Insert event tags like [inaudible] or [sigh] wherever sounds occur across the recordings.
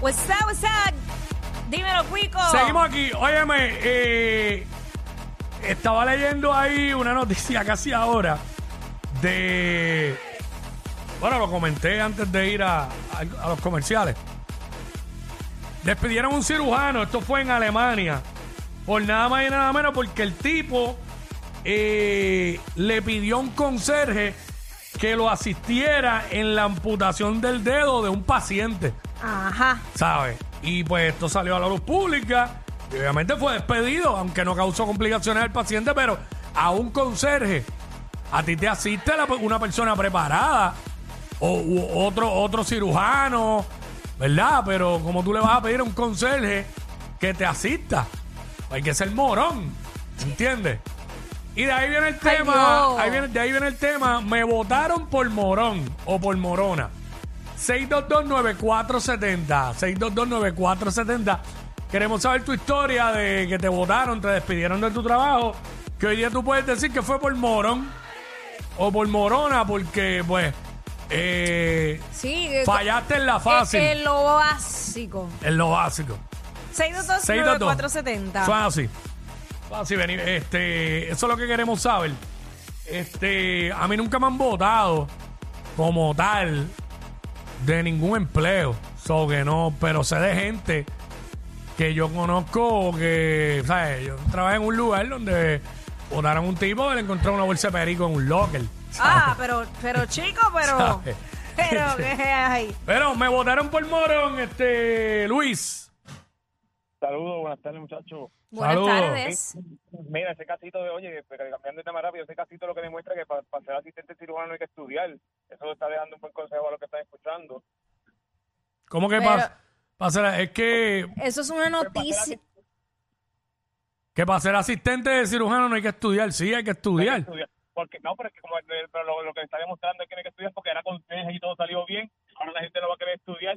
What's up, what's up? Dímelo, Cuico. Seguimos aquí. Óyeme, eh, estaba leyendo ahí una noticia casi ahora de... Bueno, lo comenté antes de ir a, a- los comerciales. Despidieron un cirujano, esto fue en Alemania, por nada más y nada menos porque el tipo eh, le pidió a un conserje que lo asistiera en la amputación del dedo de un paciente. Ajá. ¿sabes? Y pues esto salió a la luz pública y obviamente fue despedido, aunque no causó complicaciones al paciente, pero a un conserje, a ti te asiste la- una persona preparada o u otro, otro cirujano, ¿verdad? Pero como tú le vas a pedir a un conserje que te asista, hay que ser morón, ¿entiendes? Y de ahí viene el Ay, tema, Dios. ahí viene- de ahí viene el tema, me votaron por morón o por morona. 6229470. 6229470. Queremos saber tu historia de que te votaron, te despidieron de tu trabajo. Que hoy día tú puedes decir que fue por morón o por morona, porque, pues, eh, Sí. que- fallaste en la Es fácil. que lo básico. En lo básico. 622-9470. Suena así. Así. Este, eso es lo que queremos saber. Este, a mí nunca me han votado como tal de ningún empleo. So que no, pero sé de gente que yo conozco que, ¿sabes? Yo trabajé en un lugar donde votaron a un tipo y le encontró una bolsa de perico en un locker. Ah, pero, pero chico, [laughs] pero. ¿Sabes? Pero, ¿qué hay? Pero me votaron por morón, este, Luis. Saludos, buenas tardes, muchachos. Buenas Saludos. tardes. Mira, ese casito de, oye, pero cambiando de tema rápido, ese casito lo que demuestra que para, ser asistente cirujano hay que estudiar. Eso está dejando un buen consejo a los que están escuchando. ¿Cómo que Pero- pasa? pasa? Es que, Eso es una noticia. que para ser asistente de cirujano no hay que estudiar. Sí, hay que Hay que estudiar. estudiar. Porque, no, pero es que como, el- pero lo, lo que está demostrando es que hay que estudiar porque era consejo y todo salió bien. Ahora la gente no va a querer estudiar.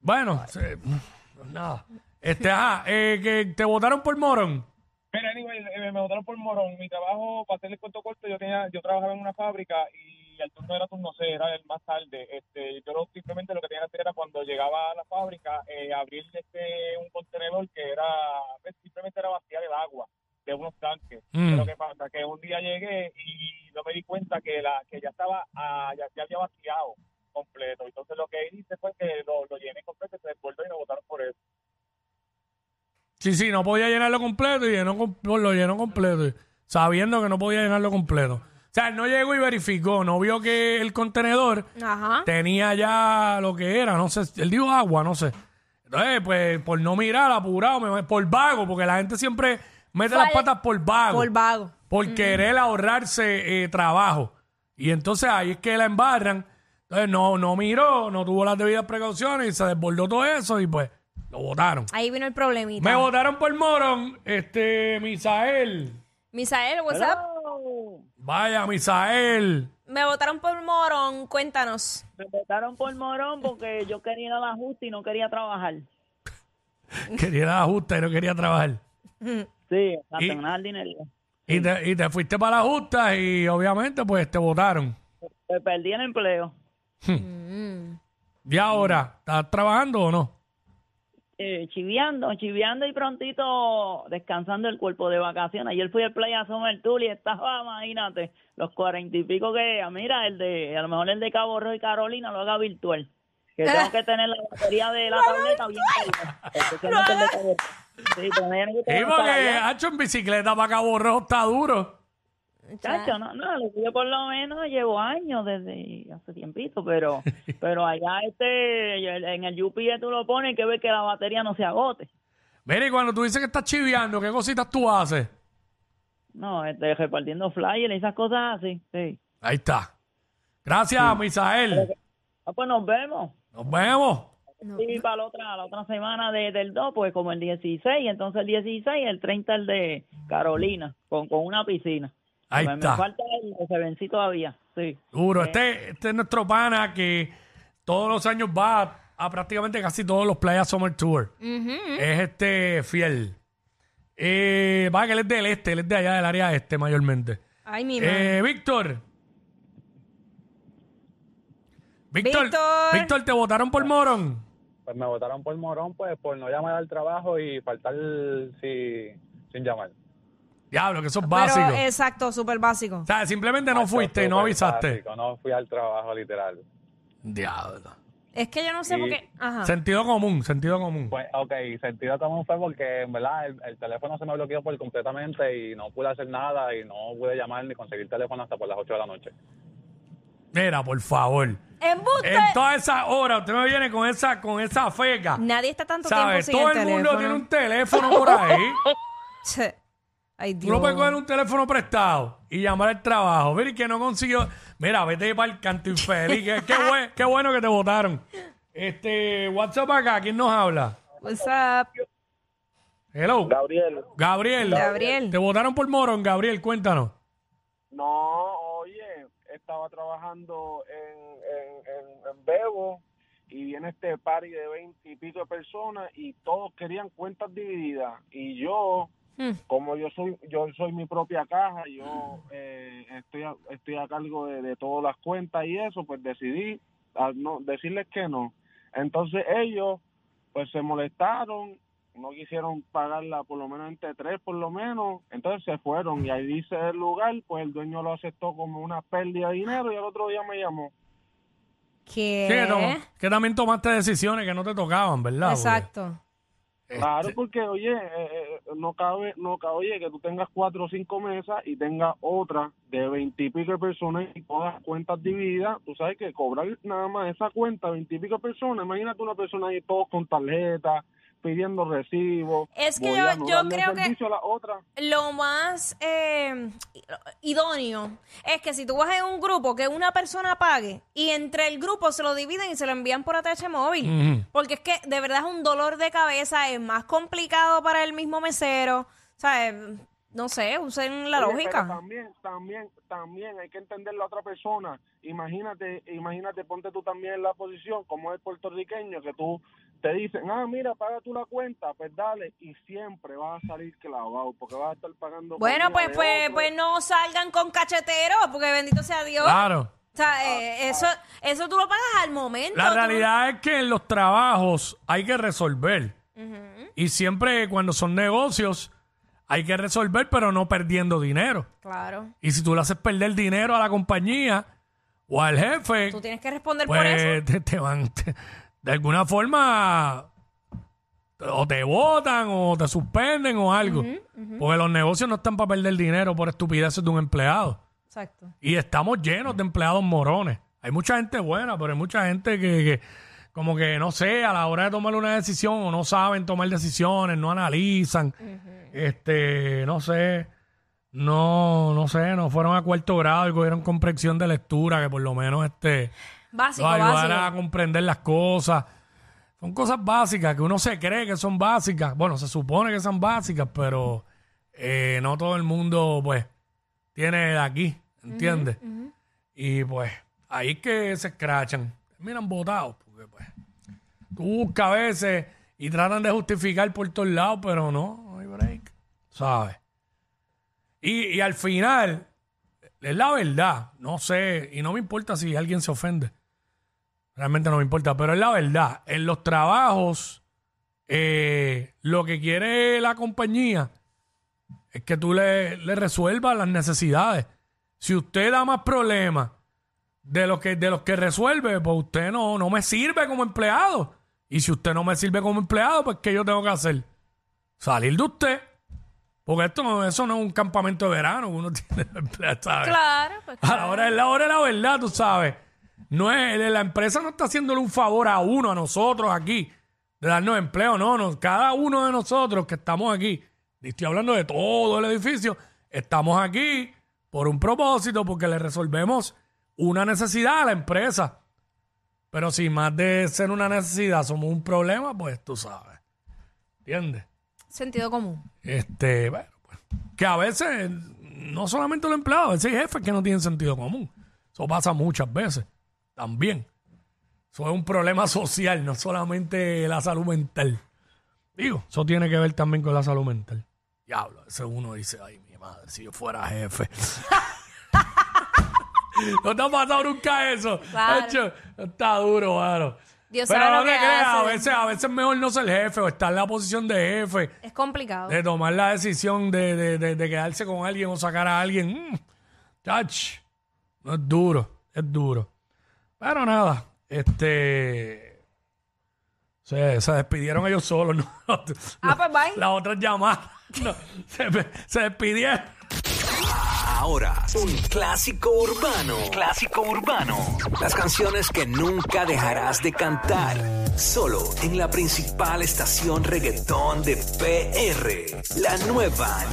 Bueno, pues nada. Este, ajá, eh, que te votaron por morón. Pero, anyway, eh, me votaron por morón. Mi trabajo, para hacerle cuento corto, yo tenía, yo trabajaba en una fábrica y el turno era turno C, era el más tarde. Este, yo lo- simplemente lo que tenía que hacer era cuando llegaba a la fábrica, eh, abrir este, un contenedor que era, pues, simplemente era vaciar el agua de unos tanques. Mm. Pero que pasa que un día llegué y no me di cuenta que la que ya estaba, ah, ya, ya había vaciado completo. Entonces lo que hice fue que lo, lo llené completo, se desbordó y me votaron por eso. Sí, sí, no podía llenarlo completo y llenó, lo llenó completo. Sabiendo que no podía llenarlo completo. O sea, él no llegó y verificó, no vio que el contenedor Ajá. tenía ya lo que era, no sé, él dijo agua, no sé. Entonces, pues, por no mirar, apurado, me- por vago, porque la gente siempre mete las patas por vago. Por vago. por querer ahorrarse eh, trabajo. Y entonces ahí es que la embarran. Entonces no, no miró, no tuvo las debidas precauciones y se desbordó todo eso y pues lo votaron. Ahí vino el problemita. Me votaron por Morón, este, Misael. Misael, what's up? Vaya, Misael. Me votaron por Morón. Cuéntanos. Me votaron por morón porque yo quería ir a la justa y no quería trabajar. [laughs] Quería la justa y no quería trabajar. Sí, Y- ganar dinero. Y te, y te fuiste para la justa y obviamente pues te votaron. Pues perdí el empleo. [laughs] ¿Y ahora? ¿Estás trabajando o no? Eh, chiviando, chiviando y prontito descansando el cuerpo de vacaciones. Ayer fui al Playa Summer Tour y estaba, imagínate, los cuarenta y pico que, mira, el de, a lo mejor el de Cabo Rojo y Carolina lo haga virtual. que tengo que tener la batería de la tableta bien cargada. Especialmente el de tableta. Sí, porque hacho en bicicleta para Cabo Rojo está duro. Chacho, no, no, lo que yo por lo menos llevo años desde hace tiempito, pero [laughs] pero allá este en el UPS tú lo pones y que ves que la batería no se agote. Mire, y cuando tú dices que estás chiviando, ¿qué cositas tú haces? No, este, repartiendo flyers y esas cosas así, sí. Ahí está. Gracias, Misael. Ah, pues nos vemos. Nos vemos. Y para la otra, la otra semana de, del 2, pues como el 16, entonces el 16, el 30 el de Carolina, con, con una piscina. Ahí está. me falta el que se vencí todavía, sí. Duro. Este, este es nuestro pana que todos los años va a prácticamente casi todos los Playas Summer Tour. Es este fiel. Eh, va que él es del este, él es de allá del área este mayormente. Ay, mi madre. Eh, Víctor. Víctor, Víctor. Víctor, ¿te votaron por Morón? Pues me votaron por morón, pues por no llamar al trabajo y faltar si, sin llamar. Diablo, que eso es Pero básico. exacto, súper básico. O sea, simplemente no fuiste y no avisaste. básico, No fui al trabajo, literal. Diablo. Es que yo no sé Y- por qué. Ajá. Sentido común, sentido común. Pues, ok, sentido común fue porque, en verdad, el, el teléfono se me bloqueó por completamente y no pude hacer nada y no pude llamar ni conseguir teléfono hasta por las 8 de la noche. Mira, por favor. ¡Embuste! En todas esas horas, usted me viene con esa, con esa feca. Nadie está tanto ¿Sabes? tiempo sin Todo el, el, mundo teléfono. tiene un teléfono por ahí. [laughs] Che. Ay, Dios. Uno puede coger un teléfono prestado y llamar al trabajo. Mira, y que no consiguió. Mira, vete para el canto infeliz. qué, qué, buen- qué bueno que te votaron. Este, WhatsApp acá, ¿quién nos habla? What's up? Hello. Gabriel. Gabriel. Gabriel. Te votaron por Morón, Gabriel, cuéntanos. No, oye, estaba trabajando en, en, en, en Bebo y viene este party de veinte y pico de personas y todos querían cuentas divididas y yo Hmm. como yo soy yo soy mi propia caja yo eh, estoy a, estoy a cargo de, de todas las cuentas y eso pues decidí a no decirles que no entonces ellos pues se molestaron no quisieron pagarla por lo menos entre tres por lo menos entonces se fueron y ahí dice el lugar pues el dueño lo aceptó como una pérdida de dinero y el otro día me llamó ¿Qué? Sí, que, tom- que también tomaste decisiones que no te tocaban, ¿verdad? Exacto. Porque, Claro, este, porque oye, eh, eh, no cabe, no cabe, oye, que tú tengas cuatro o cinco mesas y tengas otra de veintipico personas y todas cuentas divididas, tú sabes que cobrar nada más esa cuenta, veintipico personas, imagínate una persona ahí todos con tarjeta, pidiendo recibos. Es que yo- creo que- servicio a la otra. Lo más eh, idóneo es que si tú vas en un grupo que una persona pague y entre el grupo se lo dividen y se lo envían por ATH móvil. Porque es que de verdad es un dolor de cabeza, es más complicado para el mismo mesero. O sea, no sé, usen la Oye, lógica. pero también, también, también hay que entender la otra persona. Imagínate, imagínate, ponte tú también en la posición, como es puertorriqueño, que tú te dicen, ah, mira, paga tú la cuenta, pues dale, y siempre vas a salir clavado, porque vas a estar pagando. Bueno, pues, pues, otro. pues no salgan con cacheteros, porque bendito sea Dios. Claro. O sea, eh, eso, eso tú lo pagas al momento. La tú- realidad es que en los trabajos hay que resolver. Y siempre cuando son negocios hay que resolver, pero no perdiendo dinero. Claro. Y si tú le haces perder dinero a la compañía o al jefe, Tú tienes que responder por eso. pues te, te van, te- de alguna forma, o te votan o te suspenden o algo. Porque los negocios no están para perder dinero por estupideces de un empleado. Exacto. Y estamos llenos de empleados morones. Hay mucha gente buena, pero hay mucha gente que, que como que, no sé, a la hora de tomar una decisión o no saben tomar decisiones, no analizan, este, no sé, no, no sé, no fueron a cuarto grado y cogieron comprensión de lectura, que por lo menos este, Básico, a comprender las cosas. Son cosas básicas que uno se cree que son básicas. Bueno, se supone que son básicas, pero eh, no todo el mundo, pues, tiene de aquí, ¿entiendes? Y pues, ahí es que se escrachan. Terminan botados, porque pues, tú buscas a veces y tratan de justificar por todos lados, pero no, no hay break, ¿sabes? Y, y al final, es la verdad, no sé, y no me importa si alguien se ofende. Realmente no me importa, pero es la verdad. En los trabajos, eh, lo que quiere la compañía es que tú le, le resuelvas las necesidades. Si usted da más problemas de los que, de los que resuelve, pues usted no, no me sirve como empleado. Y si usted no me sirve como empleado, pues ¿qué yo tengo que hacer? Salir de usted. Porque esto no, eso no es un campamento de verano uno [laughs] tiene empleado, ¿sabes? Claro, pues A la claro. hora de la hora de la verdad, tú sabes. No es, la empresa no está haciéndole un favor a uno, a nosotros aquí, de darnos empleo, no, no. Cada uno de nosotros que estamos aquí, y estoy hablando de todo el edificio, estamos aquí por un propósito, porque le resolvemos una necesidad a la empresa. Pero si más de ser una necesidad somos un problema, pues tú sabes. ¿Entiendes? Sentido común. Este, bueno, pues, que a veces, no solamente los empleados, a veces hay jefes que no tienen sentido común. Eso pasa muchas veces, también. Eso es un problema [laughs] social, no solamente la salud mental. Digo, eso tiene que ver también con la salud mental. Diablo, ese uno dice, ay, mi madre, si yo fuera jefe. [laughs] ¿No te ha pasado nunca eso? Claro. Hacho, está duro, mano. Dios Pero sabe no lo te que creas, a hace. veces, a veces es mejor no ser jefe o estar en la posición de jefe Es complicado. de tomar la decisión de, de- de- de quedarse con alguien o sacar a alguien. Mm, chach, no es duro, es duro. Pero nada, este. Se, se despidieron ellos solos. [laughs] ¿no? Ah, pues bye. Las otras llamadas. [laughs] no, se, se despidieron. Un clásico urbano. Clásico urbano. Las canciones que nunca dejarás de cantar. Solo en la principal estación reggaetón de PR. La nueva